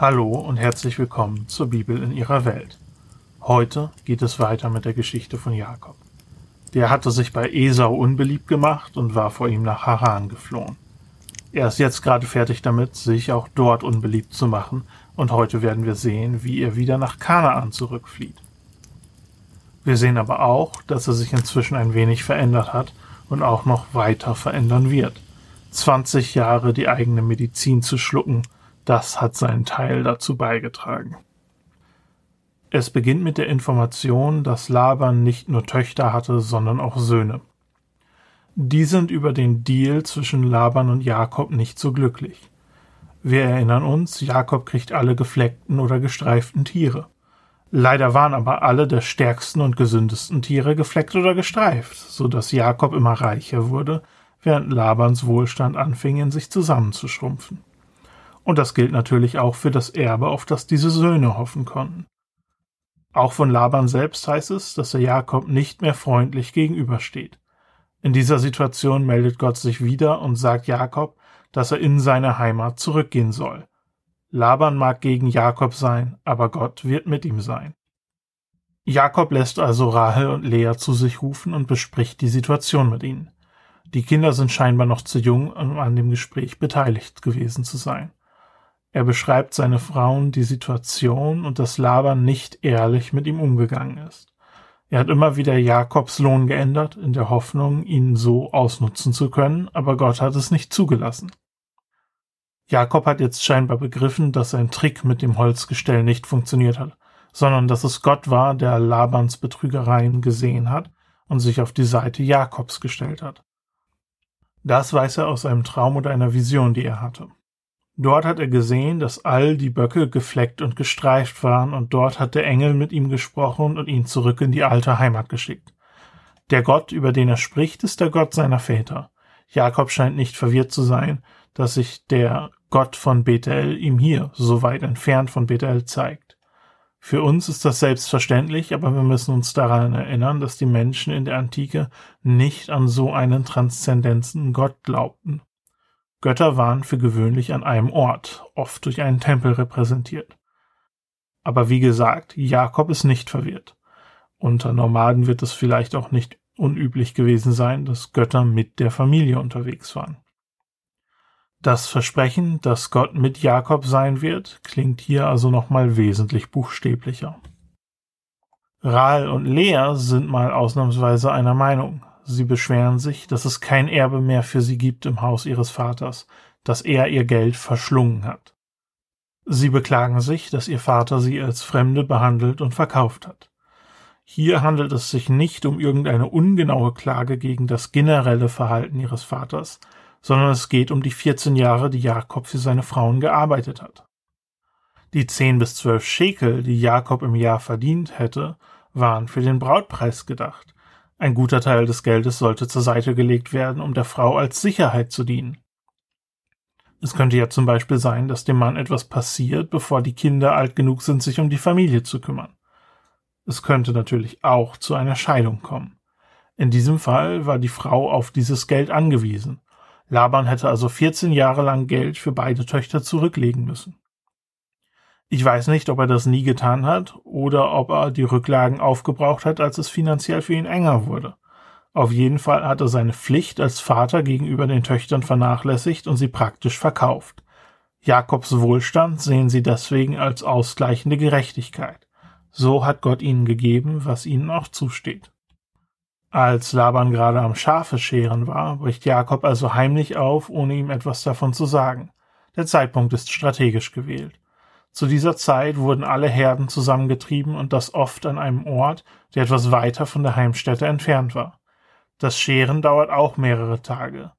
Hallo und herzlich willkommen zur Bibel in ihrer Welt. Heute geht es weiter mit der Geschichte von Jakob. Der hatte sich bei Esau unbeliebt gemacht und war vor ihm nach Haran geflohen. Er ist jetzt gerade fertig damit, sich auch dort unbeliebt zu machen, und heute werden wir sehen, wie er wieder nach Kanaan zurückflieht. Wir sehen aber auch, dass er sich inzwischen ein wenig verändert hat und auch noch weiter verändern wird. 20 Jahre die eigene Medizin zu schlucken, das hat seinen Teil dazu beigetragen. Es beginnt mit der Information, dass Laban nicht nur Töchter hatte, sondern auch Söhne. Die sind über den Deal zwischen Laban und Jakob nicht so glücklich. Wir erinnern uns, Jakob kriegt alle gefleckten oder gestreiften Tiere. Leider waren aber alle der stärksten und gesündesten Tiere gefleckt oder gestreift, so dass Jakob immer reicher wurde, während Labans Wohlstand anfing in sich zusammenzuschrumpfen. Und das gilt natürlich auch für das Erbe, auf das diese Söhne hoffen konnten. Auch von Laban selbst heißt es, dass er Jakob nicht mehr freundlich gegenübersteht. In dieser Situation meldet Gott sich wieder und sagt Jakob, dass er in seine Heimat zurückgehen soll. Laban mag gegen Jakob sein, aber Gott wird mit ihm sein. Jakob lässt also Rahel und Lea zu sich rufen und bespricht die Situation mit ihnen. Die Kinder sind scheinbar noch zu jung, um an dem Gespräch beteiligt gewesen zu sein. Er beschreibt seine Frauen, die Situation und dass Laban nicht ehrlich mit ihm umgegangen ist. Er hat immer wieder Jakobs Lohn geändert, in der Hoffnung, ihn so ausnutzen zu können, aber Gott hat es nicht zugelassen. Jakob hat jetzt scheinbar begriffen, dass sein Trick mit dem Holzgestell nicht funktioniert hat, sondern dass es Gott war, der Labans Betrügereien gesehen hat und sich auf die Seite Jakobs gestellt hat. Das weiß er aus einem Traum oder einer Vision, die er hatte. Dort hat er gesehen, dass all die Böcke gefleckt und gestreift waren, und dort hat der Engel mit ihm gesprochen und ihn zurück in die alte Heimat geschickt. Der Gott, über den er spricht, ist der Gott seiner Väter. Jakob scheint nicht verwirrt zu sein, dass sich der Gott von Bethel ihm hier, so weit entfernt von Bethel, zeigt. Für uns ist das selbstverständlich, aber wir müssen uns daran erinnern, dass die Menschen in der Antike nicht an so einen transzendenzen Gott glaubten. Götter waren für gewöhnlich an einem Ort, oft durch einen Tempel repräsentiert. Aber wie gesagt, Jakob ist nicht verwirrt. Unter Nomaden wird es vielleicht auch nicht unüblich gewesen sein, dass Götter mit der Familie unterwegs waren. Das Versprechen, dass Gott mit Jakob sein wird, klingt hier also nochmal wesentlich buchstäblicher. Rahel und Lea sind mal ausnahmsweise einer Meinung. Sie beschweren sich, dass es kein Erbe mehr für sie gibt im Haus ihres Vaters, dass er ihr Geld verschlungen hat. Sie beklagen sich, dass ihr Vater sie als Fremde behandelt und verkauft hat. Hier handelt es sich nicht um irgendeine ungenaue Klage gegen das generelle Verhalten ihres Vaters, sondern es geht um die 14 Jahre, die Jakob für seine Frauen gearbeitet hat. Die 10 bis 12 Schekel, die Jakob im Jahr verdient hätte, waren für den Brautpreis gedacht, ein guter Teil des Geldes sollte zur Seite gelegt werden, um der Frau als Sicherheit zu dienen. Es könnte ja zum Beispiel sein, dass dem Mann etwas passiert, bevor die Kinder alt genug sind, sich um die Familie zu kümmern. Es könnte natürlich auch zu einer Scheidung kommen. In diesem Fall war die Frau auf dieses Geld angewiesen. Laban hätte also 14 Jahre lang Geld für beide Töchter zurücklegen müssen. Ich weiß nicht, ob er das nie getan hat oder ob er die Rücklagen aufgebraucht hat, als es finanziell für ihn enger wurde. Auf jeden Fall hat er seine Pflicht als Vater gegenüber den Töchtern vernachlässigt und sie praktisch verkauft. Jakobs Wohlstand sehen sie deswegen als ausgleichende Gerechtigkeit. So hat Gott ihnen gegeben, was ihnen auch zusteht. Als Laban gerade am Schafe scheren war, bricht Jakob also heimlich auf, ohne ihm etwas davon zu sagen. Der Zeitpunkt ist strategisch gewählt. Zu dieser Zeit wurden alle Herden zusammengetrieben und das oft an einem Ort, der etwas weiter von der Heimstätte entfernt war. Das Scheren dauert auch mehrere Tage.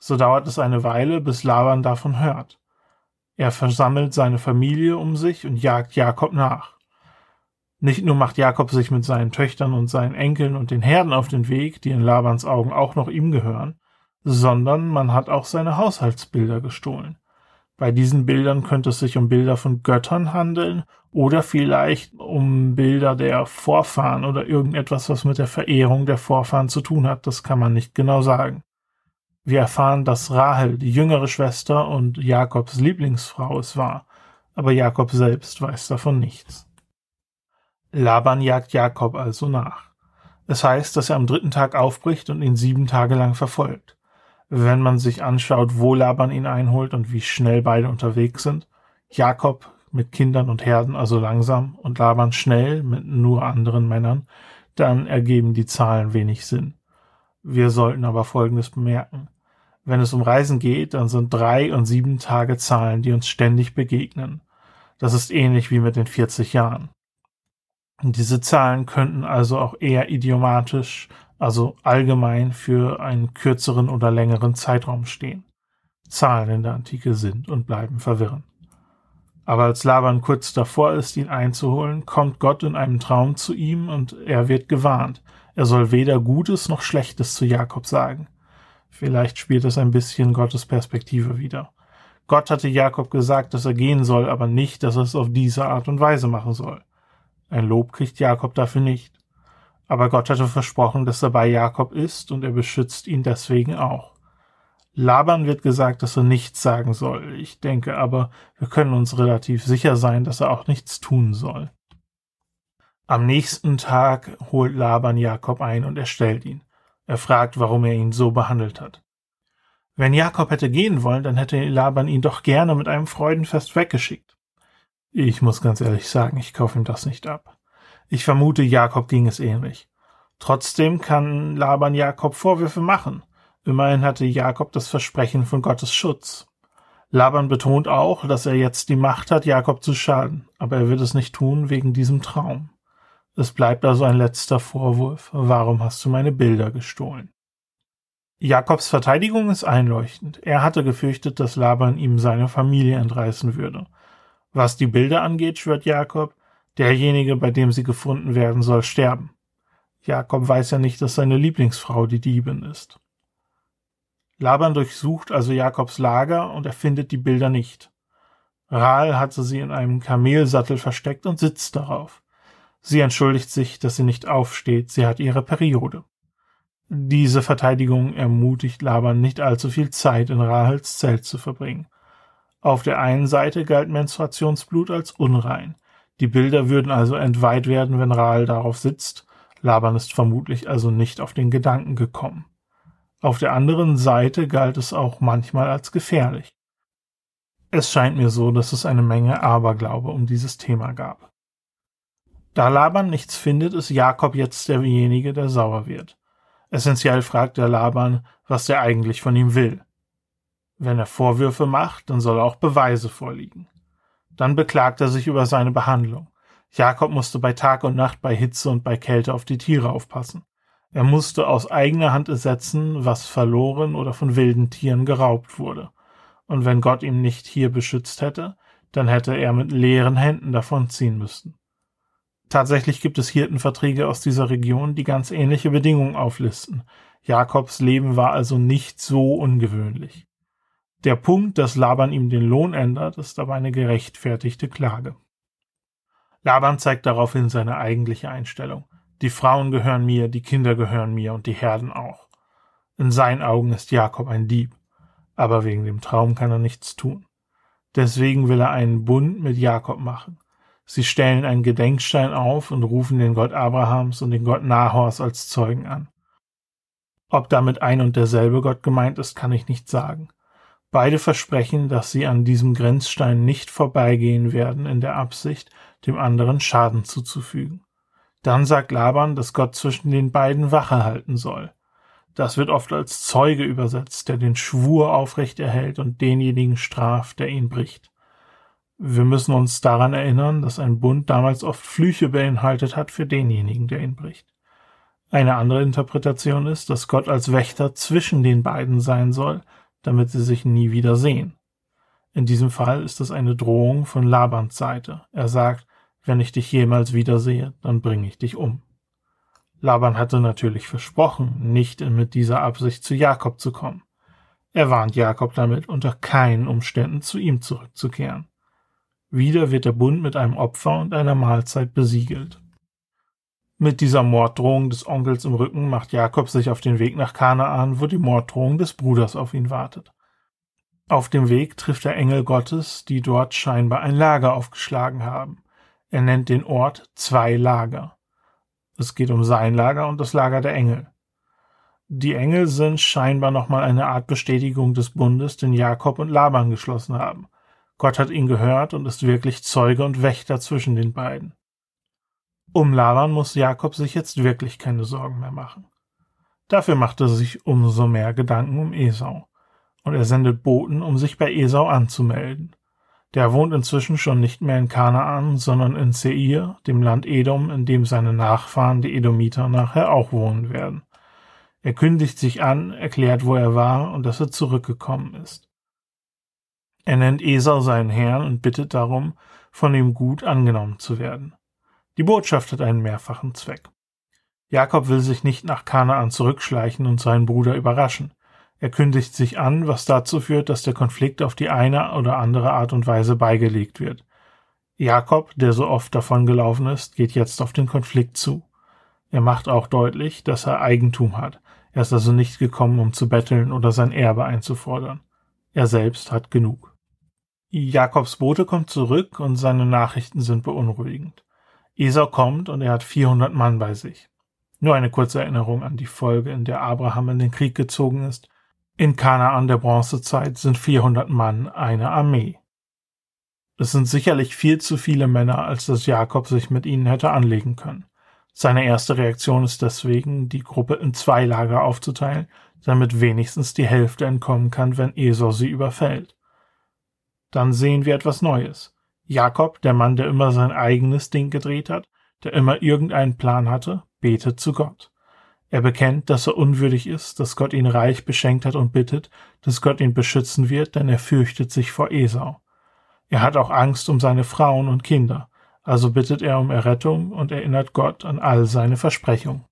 So dauert es eine Weile, bis Laban davon hört. Er versammelt seine Familie um sich und jagt Jakob nach. Nicht nur macht Jakob sich mit seinen Töchtern und seinen Enkeln und den Herden auf den Weg, die in Labans Augen auch noch ihm gehören, sondern man hat auch seine Haushaltsbilder gestohlen. Bei diesen Bildern könnte es sich um Bilder von Göttern handeln oder vielleicht um Bilder der Vorfahren oder irgendetwas, was mit der Verehrung der Vorfahren zu tun hat. Das kann man nicht genau sagen. Wir erfahren, dass Rahel die jüngere Schwester und Jakobs Lieblingsfrau es war. aber Jakob selbst weiß davon nichts. Laban jagt Jakob also nach. Es heißt, dass er am dritten Tag aufbricht und ihn sieben Tage lang verfolgt. Wenn man sich anschaut, wo Laban ihn einholt und wie schnell beide unterwegs sind, Jakob mit Kindern und Herden also langsam und Laban schnell mit nur anderen Männern, dann ergeben die Zahlen wenig Sinn. Wir sollten aber Folgendes bemerken. Wenn es um Reisen geht, dann sind drei und sieben Tage Zahlen, die uns ständig begegnen. Das ist ähnlich wie mit den 40 Jahren. Diese Zahlen könnten also auch eher idiomatisch, also allgemein für einen kürzeren oder längeren Zeitraum stehen. Zahlen in der Antike sind und bleiben verwirrend. Aber als Laban kurz davor ist, ihn einzuholen, kommt Gott in einem Traum zu ihm und er wird gewarnt. Er soll weder Gutes noch Schlechtes zu Jakob sagen. Vielleicht spielt es ein bisschen Gottes Perspektive wieder. Gott hatte Jakob gesagt, dass er gehen soll, aber nicht, dass er es auf diese Art und Weise machen soll. Ein Lob kriegt Jakob dafür nicht. Aber Gott hatte versprochen, dass er bei Jakob ist und er beschützt ihn deswegen auch. Laban wird gesagt, dass er nichts sagen soll. Ich denke aber, wir können uns relativ sicher sein, dass er auch nichts tun soll. Am nächsten Tag holt Laban Jakob ein und er stellt ihn. Er fragt, warum er ihn so behandelt hat. Wenn Jakob hätte gehen wollen, dann hätte Laban ihn doch gerne mit einem Freudenfest weggeschickt. Ich muss ganz ehrlich sagen, ich kaufe ihm das nicht ab. Ich vermute, Jakob ging es ähnlich. Trotzdem kann Laban Jakob Vorwürfe machen. Immerhin hatte Jakob das Versprechen von Gottes Schutz. Laban betont auch, dass er jetzt die Macht hat, Jakob zu schaden, aber er wird es nicht tun wegen diesem Traum. Es bleibt also ein letzter Vorwurf. Warum hast du meine Bilder gestohlen? Jakobs Verteidigung ist einleuchtend. Er hatte gefürchtet, dass Laban ihm seine Familie entreißen würde. Was die Bilder angeht, schwört Jakob, derjenige, bei dem sie gefunden werden, soll sterben. Jakob weiß ja nicht, dass seine Lieblingsfrau die Diebin ist. Laban durchsucht also Jakobs Lager und er findet die Bilder nicht. Rahl hatte sie in einem Kamelsattel versteckt und sitzt darauf. Sie entschuldigt sich, dass sie nicht aufsteht, sie hat ihre Periode. Diese Verteidigung ermutigt Laban nicht allzu viel Zeit in Rahels Zelt zu verbringen. Auf der einen Seite galt Menstruationsblut als unrein. Die Bilder würden also entweiht werden, wenn Rahel darauf sitzt. Laban ist vermutlich also nicht auf den Gedanken gekommen. Auf der anderen Seite galt es auch manchmal als gefährlich. Es scheint mir so, dass es eine Menge Aberglaube um dieses Thema gab. Da Laban nichts findet, ist Jakob jetzt derjenige, der sauer wird. Essentiell fragt der Laban, was er eigentlich von ihm will. Wenn er Vorwürfe macht, dann soll auch Beweise vorliegen. Dann beklagt er sich über seine Behandlung. Jakob musste bei Tag und Nacht bei Hitze und bei Kälte auf die Tiere aufpassen. Er musste aus eigener Hand ersetzen, was verloren oder von wilden Tieren geraubt wurde. Und wenn Gott ihn nicht hier beschützt hätte, dann hätte er mit leeren Händen davonziehen müssen. Tatsächlich gibt es Hirtenverträge aus dieser Region, die ganz ähnliche Bedingungen auflisten. Jakobs Leben war also nicht so ungewöhnlich. Der Punkt, dass Laban ihm den Lohn ändert, ist aber eine gerechtfertigte Klage. Laban zeigt daraufhin seine eigentliche Einstellung. Die Frauen gehören mir, die Kinder gehören mir und die Herden auch. In seinen Augen ist Jakob ein Dieb, aber wegen dem Traum kann er nichts tun. Deswegen will er einen Bund mit Jakob machen. Sie stellen einen Gedenkstein auf und rufen den Gott Abrahams und den Gott Nahors als Zeugen an. Ob damit ein und derselbe Gott gemeint ist, kann ich nicht sagen. Beide versprechen, dass sie an diesem Grenzstein nicht vorbeigehen werden in der Absicht, dem anderen Schaden zuzufügen. Dann sagt Laban, dass Gott zwischen den beiden Wache halten soll. Das wird oft als Zeuge übersetzt, der den Schwur aufrecht erhält und denjenigen straft, der ihn bricht. Wir müssen uns daran erinnern, dass ein Bund damals oft Flüche beinhaltet hat für denjenigen, der ihn bricht. Eine andere Interpretation ist, dass Gott als Wächter zwischen den beiden sein soll, damit sie sich nie wieder sehen. In diesem Fall ist es eine Drohung von Labans Seite. Er sagt, wenn ich dich jemals wiedersehe, dann bringe ich dich um. Laban hatte natürlich versprochen, nicht mit dieser Absicht zu Jakob zu kommen. Er warnt Jakob damit, unter keinen Umständen zu ihm zurückzukehren. Wieder wird der Bund mit einem Opfer und einer Mahlzeit besiegelt. Mit dieser Morddrohung des Onkels im Rücken macht Jakob sich auf den Weg nach Kanaan, wo die Morddrohung des Bruders auf ihn wartet. Auf dem Weg trifft er Engel Gottes, die dort scheinbar ein Lager aufgeschlagen haben. Er nennt den Ort zwei Lager. Es geht um sein Lager und das Lager der Engel. Die Engel sind scheinbar nochmal eine Art Bestätigung des Bundes, den Jakob und Laban geschlossen haben. Gott hat ihn gehört und ist wirklich Zeuge und Wächter zwischen den beiden. Um Laban muss Jakob sich jetzt wirklich keine Sorgen mehr machen. Dafür macht er sich umso mehr Gedanken um Esau. Und er sendet Boten, um sich bei Esau anzumelden. Der wohnt inzwischen schon nicht mehr in Kanaan, sondern in Seir, dem Land Edom, in dem seine Nachfahren, die Edomiter, nachher auch wohnen werden. Er kündigt sich an, erklärt, wo er war und dass er zurückgekommen ist. Er nennt Esau seinen Herrn und bittet darum, von ihm gut angenommen zu werden. Die Botschaft hat einen mehrfachen Zweck. Jakob will sich nicht nach Kanaan zurückschleichen und seinen Bruder überraschen. Er kündigt sich an, was dazu führt, dass der Konflikt auf die eine oder andere Art und Weise beigelegt wird. Jakob, der so oft davongelaufen ist, geht jetzt auf den Konflikt zu. Er macht auch deutlich, dass er Eigentum hat. Er ist also nicht gekommen, um zu betteln oder sein Erbe einzufordern. Er selbst hat genug. Jakobs Bote kommt zurück und seine Nachrichten sind beunruhigend. Esau kommt und er hat 400 Mann bei sich. Nur eine kurze Erinnerung an die Folge, in der Abraham in den Krieg gezogen ist. In Kanaan der Bronzezeit sind 400 Mann eine Armee. Es sind sicherlich viel zu viele Männer, als dass Jakob sich mit ihnen hätte anlegen können. Seine erste Reaktion ist deswegen, die Gruppe in zwei Lager aufzuteilen, damit wenigstens die Hälfte entkommen kann, wenn Esau sie überfällt. Dann sehen wir etwas Neues. Jakob, der Mann, der immer sein eigenes Ding gedreht hat, der immer irgendeinen Plan hatte, betet zu Gott. Er bekennt, dass er unwürdig ist, dass Gott ihn reich beschenkt hat und bittet, dass Gott ihn beschützen wird, denn er fürchtet sich vor Esau. Er hat auch Angst um seine Frauen und Kinder, also bittet er um Errettung und erinnert Gott an all seine Versprechungen.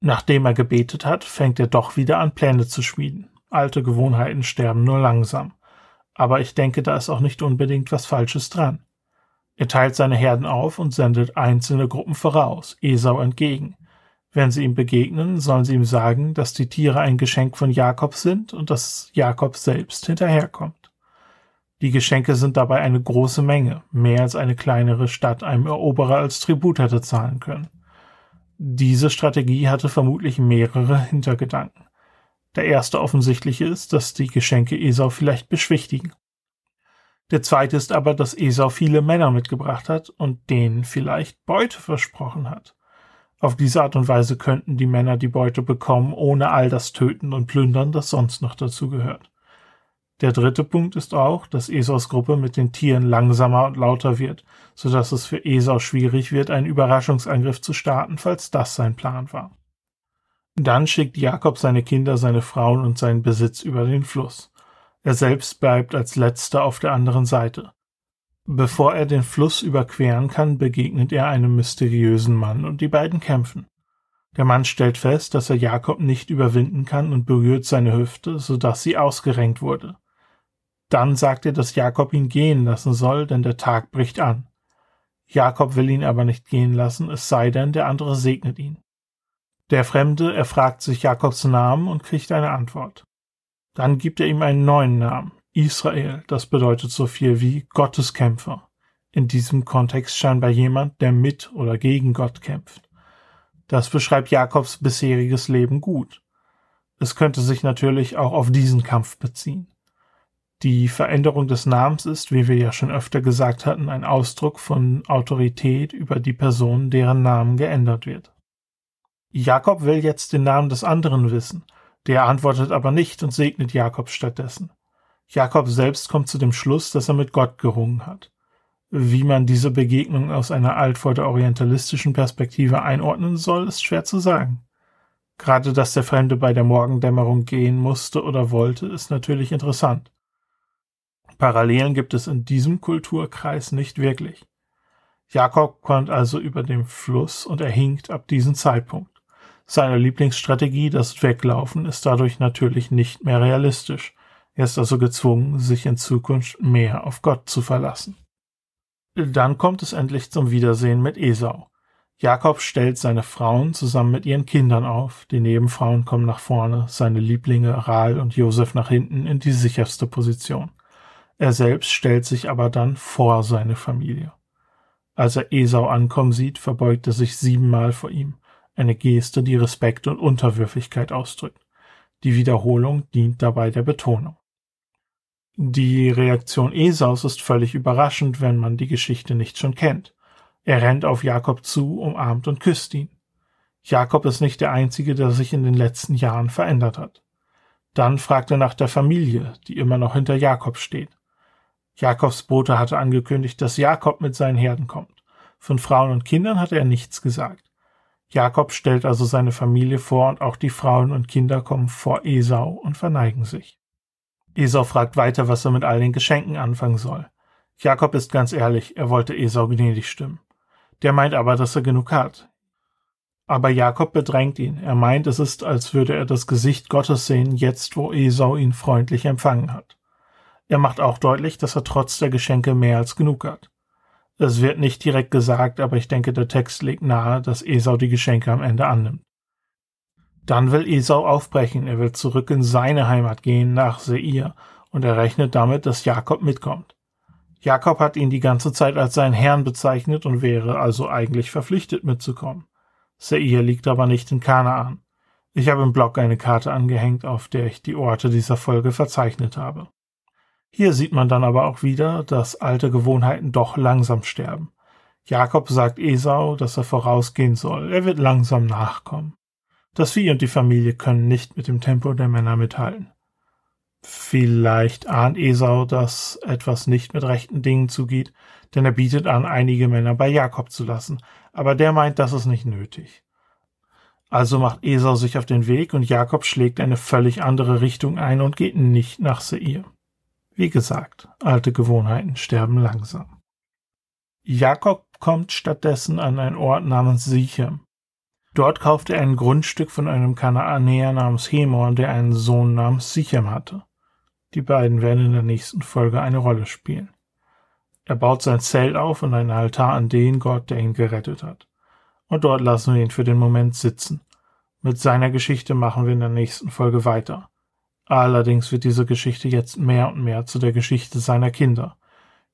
Nachdem er gebetet hat, fängt er doch wieder an, Pläne zu schmieden. Alte Gewohnheiten sterben nur langsam. Aber ich denke, da ist auch nicht unbedingt was Falsches dran. Er teilt seine Herden auf und sendet einzelne Gruppen voraus, Esau entgegen. Wenn sie ihm begegnen, sollen sie ihm sagen, dass die Tiere ein Geschenk von Jakob sind und dass Jakob selbst hinterherkommt. Die Geschenke sind dabei eine große Menge, mehr als eine kleinere Stadt einem Eroberer als Tribut hätte zahlen können. Diese Strategie hatte vermutlich mehrere Hintergedanken. Der erste offensichtliche ist, dass die Geschenke Esau vielleicht beschwichtigen. Der zweite ist aber, dass Esau viele Männer mitgebracht hat und denen vielleicht Beute versprochen hat. Auf diese Art und Weise könnten die Männer die Beute bekommen, ohne all das Töten und Plündern, das sonst noch dazu gehört. Der dritte Punkt ist auch, dass Esaus Gruppe mit den Tieren langsamer und lauter wird, so dass es für Esau schwierig wird, einen Überraschungsangriff zu starten, falls das sein Plan war. Dann schickt Jakob seine Kinder, seine Frauen und seinen Besitz über den Fluss. Er selbst bleibt als letzter auf der anderen Seite. Bevor er den Fluss überqueren kann, begegnet er einem mysteriösen Mann und die beiden kämpfen. Der Mann stellt fest, dass er Jakob nicht überwinden kann und berührt seine Hüfte, so dass sie ausgerenkt wurde. Dann sagt er, dass Jakob ihn gehen lassen soll, denn der Tag bricht an. Jakob will ihn aber nicht gehen lassen, es sei denn, der andere segnet ihn. Der Fremde erfragt sich Jakobs Namen und kriegt eine Antwort. Dann gibt er ihm einen neuen Namen, Israel, das bedeutet so viel wie Gotteskämpfer. In diesem Kontext scheinbar jemand, der mit oder gegen Gott kämpft. Das beschreibt Jakobs bisheriges Leben gut. Es könnte sich natürlich auch auf diesen Kampf beziehen. Die Veränderung des Namens ist, wie wir ja schon öfter gesagt hatten, ein Ausdruck von Autorität über die Person, deren Namen geändert wird. Jakob will jetzt den Namen des anderen wissen, der antwortet aber nicht und segnet Jakob stattdessen. Jakob selbst kommt zu dem Schluss, dass er mit Gott gerungen hat. Wie man diese Begegnung aus einer altvorder-orientalistischen Perspektive einordnen soll, ist schwer zu sagen. Gerade dass der Fremde bei der Morgendämmerung gehen musste oder wollte, ist natürlich interessant. Parallelen gibt es in diesem Kulturkreis nicht wirklich. Jakob kommt also über den Fluss und er hinkt ab diesem Zeitpunkt. Seine Lieblingsstrategie, das Weglaufen, ist dadurch natürlich nicht mehr realistisch. Er ist also gezwungen, sich in Zukunft mehr auf Gott zu verlassen. Dann kommt es endlich zum Wiedersehen mit Esau. Jakob stellt seine Frauen zusammen mit ihren Kindern auf, die Nebenfrauen kommen nach vorne, seine Lieblinge Rahel und Josef nach hinten in die sicherste Position. Er selbst stellt sich aber dann vor seine Familie. Als er Esau ankommen sieht, verbeugt er sich siebenmal vor ihm, eine Geste, die Respekt und Unterwürfigkeit ausdrückt. Die Wiederholung dient dabei der Betonung. Die Reaktion Esaus ist völlig überraschend, wenn man die Geschichte nicht schon kennt. Er rennt auf Jakob zu, umarmt und küsst ihn. Jakob ist nicht der Einzige, der sich in den letzten Jahren verändert hat. Dann fragt er nach der Familie, die immer noch hinter Jakob steht. Jakobs Bote hatte angekündigt, dass Jakob mit seinen Herden kommt. Von Frauen und Kindern hatte er nichts gesagt. Jakob stellt also seine Familie vor und auch die Frauen und Kinder kommen vor Esau und verneigen sich. Esau fragt weiter, was er mit all den Geschenken anfangen soll. Jakob ist ganz ehrlich, er wollte Esau gnädig stimmen. Der meint aber, dass er genug hat. Aber Jakob bedrängt ihn. Er meint, es ist, als würde er das Gesicht Gottes sehen, jetzt wo Esau ihn freundlich empfangen hat. Er macht auch deutlich, dass er trotz der Geschenke mehr als genug hat. Es wird nicht direkt gesagt, aber ich denke, der Text legt nahe, dass Esau die Geschenke am Ende annimmt. Dann will Esau aufbrechen, er will zurück in seine Heimat gehen, nach Seir, und er rechnet damit, dass Jakob mitkommt. Jakob hat ihn die ganze Zeit als seinen Herrn bezeichnet und wäre also eigentlich verpflichtet mitzukommen. Seir liegt aber nicht in Kanaan. Ich habe im Blog eine Karte angehängt, auf der ich die Orte dieser Folge verzeichnet habe. Hier sieht man dann aber auch wieder, dass alte Gewohnheiten doch langsam sterben. Jakob sagt Esau, dass er vorausgehen soll. Er wird langsam nachkommen. Das Vieh und die Familie können nicht mit dem Tempo der Männer mithalten. Vielleicht ahnt Esau, dass etwas nicht mit rechten Dingen zugeht, denn er bietet an, einige Männer bei Jakob zu lassen, aber der meint, das ist nicht nötig. Also macht Esau sich auf den Weg und Jakob schlägt eine völlig andere Richtung ein und geht nicht nach Seir. Wie gesagt, alte Gewohnheiten sterben langsam. Jakob kommt stattdessen an einen Ort namens Sichem. Dort kauft er ein Grundstück von einem Kanaanäer namens Hemor, der einen Sohn namens Sichem hatte. Die beiden werden in der nächsten Folge eine Rolle spielen. Er baut sein Zelt auf und einen Altar an den Gott, der ihn gerettet hat. Und dort lassen wir ihn für den Moment sitzen. Mit seiner Geschichte machen wir in der nächsten Folge weiter. Allerdings wird diese Geschichte jetzt mehr und mehr zu der Geschichte seiner Kinder.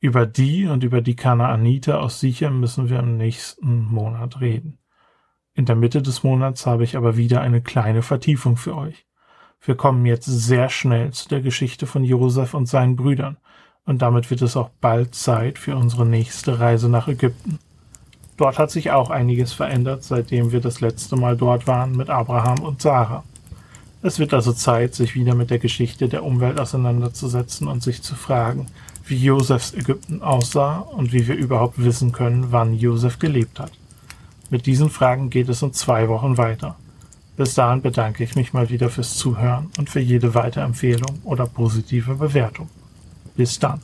Über die und über die Kanaaniter aus Sichem müssen wir im nächsten Monat reden. In der Mitte des Monats habe ich aber wieder eine kleine Vertiefung für euch. Wir kommen jetzt sehr schnell zu der Geschichte von Josef und seinen Brüdern, und damit wird es auch bald Zeit für unsere nächste Reise nach Ägypten. Dort hat sich auch einiges verändert, seitdem wir das letzte Mal dort waren mit Abraham und Sarah. Es wird also Zeit, sich wieder mit der Geschichte der Umwelt auseinanderzusetzen und sich zu fragen, wie Josefs Ägypten aussah und wie wir überhaupt wissen können, wann Josef gelebt hat. Mit diesen Fragen geht es in zwei Wochen weiter. Bis dahin bedanke ich mich mal wieder fürs Zuhören und für jede Weiterempfehlung oder positive Bewertung. Bis dann.